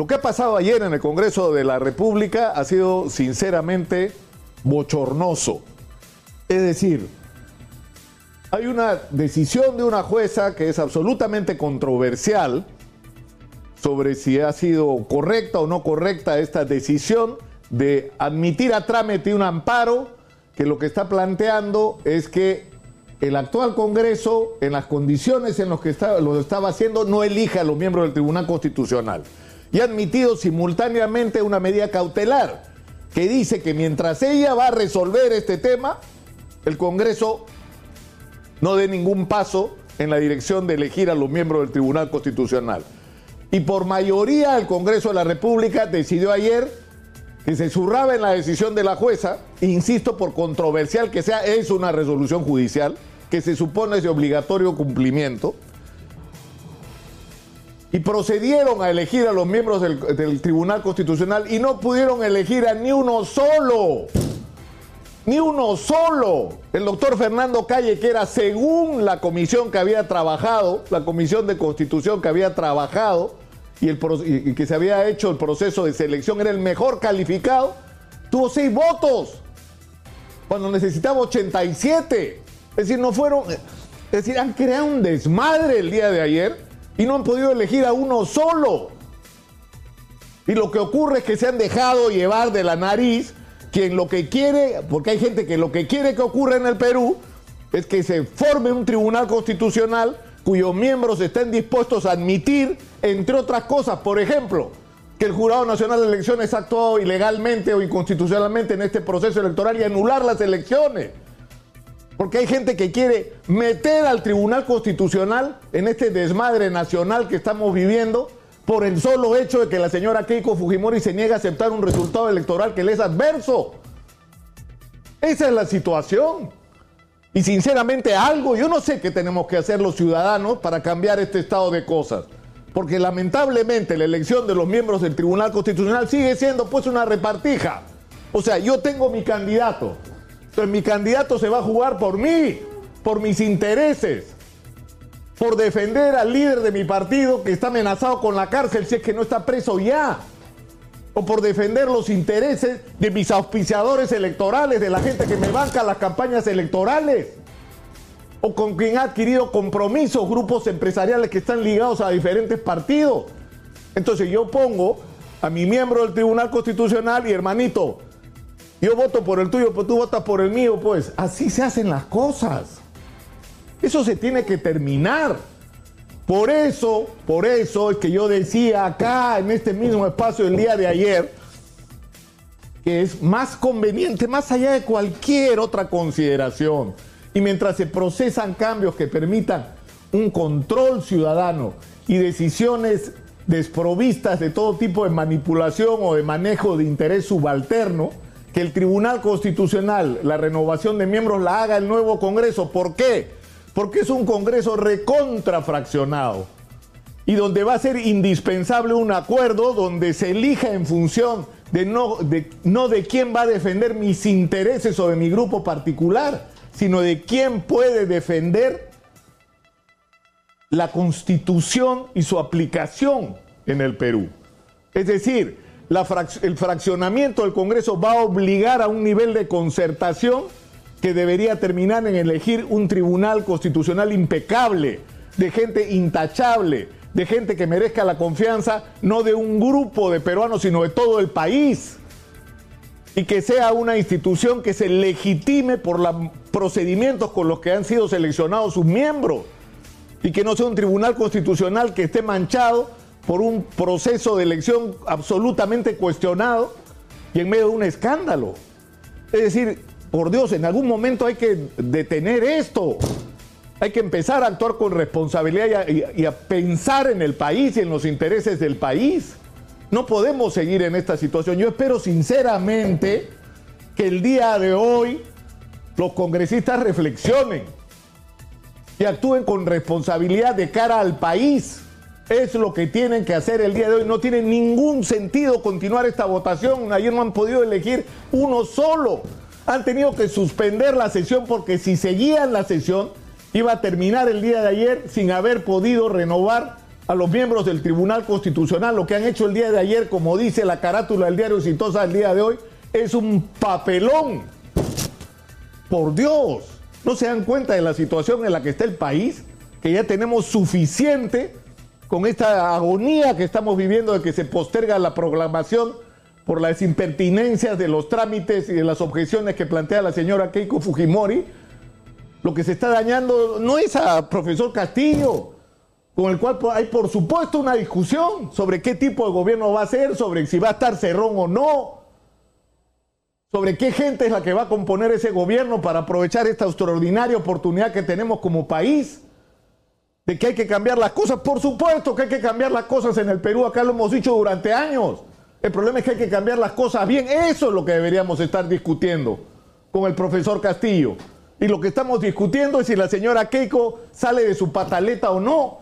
Lo que ha pasado ayer en el Congreso de la República ha sido sinceramente bochornoso. Es decir, hay una decisión de una jueza que es absolutamente controversial sobre si ha sido correcta o no correcta esta decisión de admitir a trámite un amparo que lo que está planteando es que el actual Congreso, en las condiciones en las que lo estaba haciendo, no elija a los miembros del Tribunal Constitucional. Y ha admitido simultáneamente una medida cautelar que dice que mientras ella va a resolver este tema, el Congreso no dé ningún paso en la dirección de elegir a los miembros del Tribunal Constitucional. Y por mayoría el Congreso de la República decidió ayer que se zurraba en la decisión de la jueza, insisto, por controversial que sea, es una resolución judicial que se supone es de obligatorio cumplimiento, y procedieron a elegir a los miembros del, Tribunal Constitucional y no pudieron elegir a ni uno solo. Ni uno solo. El doctor Fernando Calle, que era según la comisión que había trabajado, la comisión de constitución que había trabajado, y, el, que se había hecho el proceso de selección era el mejor calificado, tuvo seis votos, cuando necesitaba 87. Es decir, no fueron, es decir, han creado un desmadre el día de ayer y no han podido elegir a uno solo. Y lo que ocurre es que se han dejado llevar de la nariz quien lo que quiere, porque hay gente que lo que quiere que ocurra en el Perú es que se forme un tribunal constitucional cuyos miembros estén dispuestos a admitir, entre otras cosas, por ejemplo, que el Jurado Nacional de Elecciones ha actuado ilegalmente o inconstitucionalmente en este proceso electoral y anular las elecciones. Porque hay gente que quiere meter al Tribunal Constitucional en este desmadre nacional que estamos viviendo por el solo hecho de que la señora Keiko Fujimori se niega a aceptar un resultado electoral que le es adverso. Esa es la situación. Y sinceramente algo, yo no sé qué tenemos que hacer los ciudadanos para cambiar este estado de cosas. Porque lamentablemente la elección de los miembros del Tribunal Constitucional sigue siendo pues una repartija. O sea, yo tengo mi candidato. Entonces mi candidato se va a jugar por mí, por mis intereses, por defender al líder de mi partido que está amenazado con la cárcel si es que no está preso ya o por defender los intereses de mis auspiciadores electorales, de la gente que me banca las campañas electorales, o con quien ha adquirido compromisos, grupos empresariales que están ligados a diferentes partidos. Entonces yo pongo a mi miembro del Tribunal Constitucional y hermanito, yo voto por el tuyo, pero tú votas por el mío, pues así se hacen las cosas. Eso se tiene que terminar. Por eso, por eso es que yo decía acá en este mismo espacio el día de ayer que es más conveniente, más allá de cualquier otra consideración, y mientras se procesan cambios que permitan un control ciudadano y decisiones desprovistas de todo tipo de manipulación o de manejo de interés subalterno, que el Tribunal Constitucional, la renovación de miembros la haga el nuevo Congreso. ¿Por qué? porque es un Congreso recontrafraccionado y donde va a ser indispensable un acuerdo donde se elija en función de no, de no de quién va a defender mis intereses o de mi grupo particular, sino de quién puede defender la constitución y su aplicación en el Perú. Es decir, el fraccionamiento del Congreso va a obligar a un nivel de concertación que debería terminar en elegir un tribunal constitucional impecable, de gente intachable, de gente que merezca la confianza no de un grupo de peruanos, sino de todo el país. Y que sea una institución que se legitime por los procedimientos con los que han sido seleccionados sus miembros. Y que no sea un tribunal constitucional que esté manchado por un proceso de elección absolutamente cuestionado y en medio de un escándalo. Es decir, por Dios, en algún momento hay que detener esto. Hay que empezar a actuar con responsabilidad y a, pensar en el país y en los intereses del país. No podemos seguir en esta situación. Yo espero sinceramente que el día de hoy los congresistas reflexionen y actúen con responsabilidad de cara al país. Es lo que tienen que hacer el día de hoy. No tiene ningún sentido continuar esta votación. Ayer no han podido elegir uno solo han tenido que suspender la sesión porque si seguían la sesión iba a terminar el día de ayer sin haber podido renovar a los miembros del Tribunal Constitucional. Lo que han hecho el día de ayer, como dice la carátula del diario Exitosa el día de hoy, es un papelón. Por Dios, ¿no se dan cuenta de la situación en la que está el país? Que ya tenemos suficiente con esta agonía que estamos viviendo de que se posterga la programación por las impertinencias de los trámites y de las objeciones que plantea la señora Keiko Fujimori. Lo que se está dañando no es a profesor Castillo, con el cual hay por supuesto una discusión sobre qué tipo de gobierno va a ser, sobre si va a estar Cerrón o no, sobre qué gente es la que va a componer ese gobierno para aprovechar esta extraordinaria oportunidad que tenemos como país, que hay que cambiar las cosas, por supuesto que hay que cambiar las cosas en el Perú, acá lo hemos dicho durante años, el problema es que hay que cambiar las cosas bien, eso es lo que deberíamos estar discutiendo con el profesor Castillo. Y lo que estamos discutiendo es si la señora Keiko sale de su pataleta o no.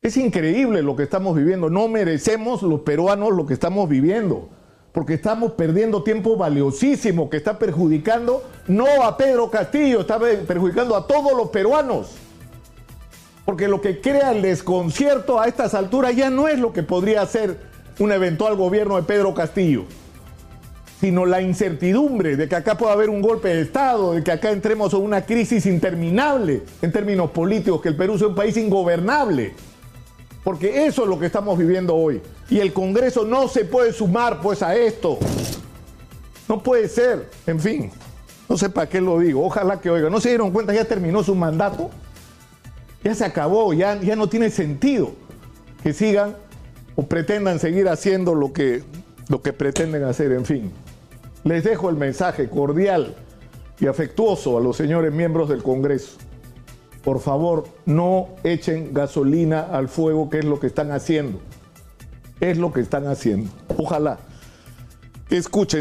Es increíble lo que estamos viviendo. No merecemos los peruanos lo que estamos viviendo. Porque estamos perdiendo tiempo valiosísimo que está perjudicando no a Pedro Castillo, está perjudicando a todos los peruanos. Porque lo que crea el desconcierto a estas alturas ya no es lo que podría ser un eventual gobierno de Pedro Castillo, sino la incertidumbre de que acá pueda haber un golpe de Estado, de que acá entremos a una crisis interminable en términos políticos, que el Perú sea un país ingobernable porque eso es lo que estamos viviendo hoy. Y el Congreso no se puede sumar pues a esto. No puede ser. En fin, no sé para qué lo digo. Ojalá que oiga. ¿No se dieron cuenta? Ya terminó su mandato. Ya se acabó. Ya, ya no tiene sentido que sigan o pretendan seguir haciendo lo que, lo que pretenden hacer. En fin, les dejo el mensaje cordial y afectuoso a los señores miembros del Congreso por favor, no echen gasolina al fuego, que es lo que están haciendo. Es lo que están haciendo. Ojalá escuchen.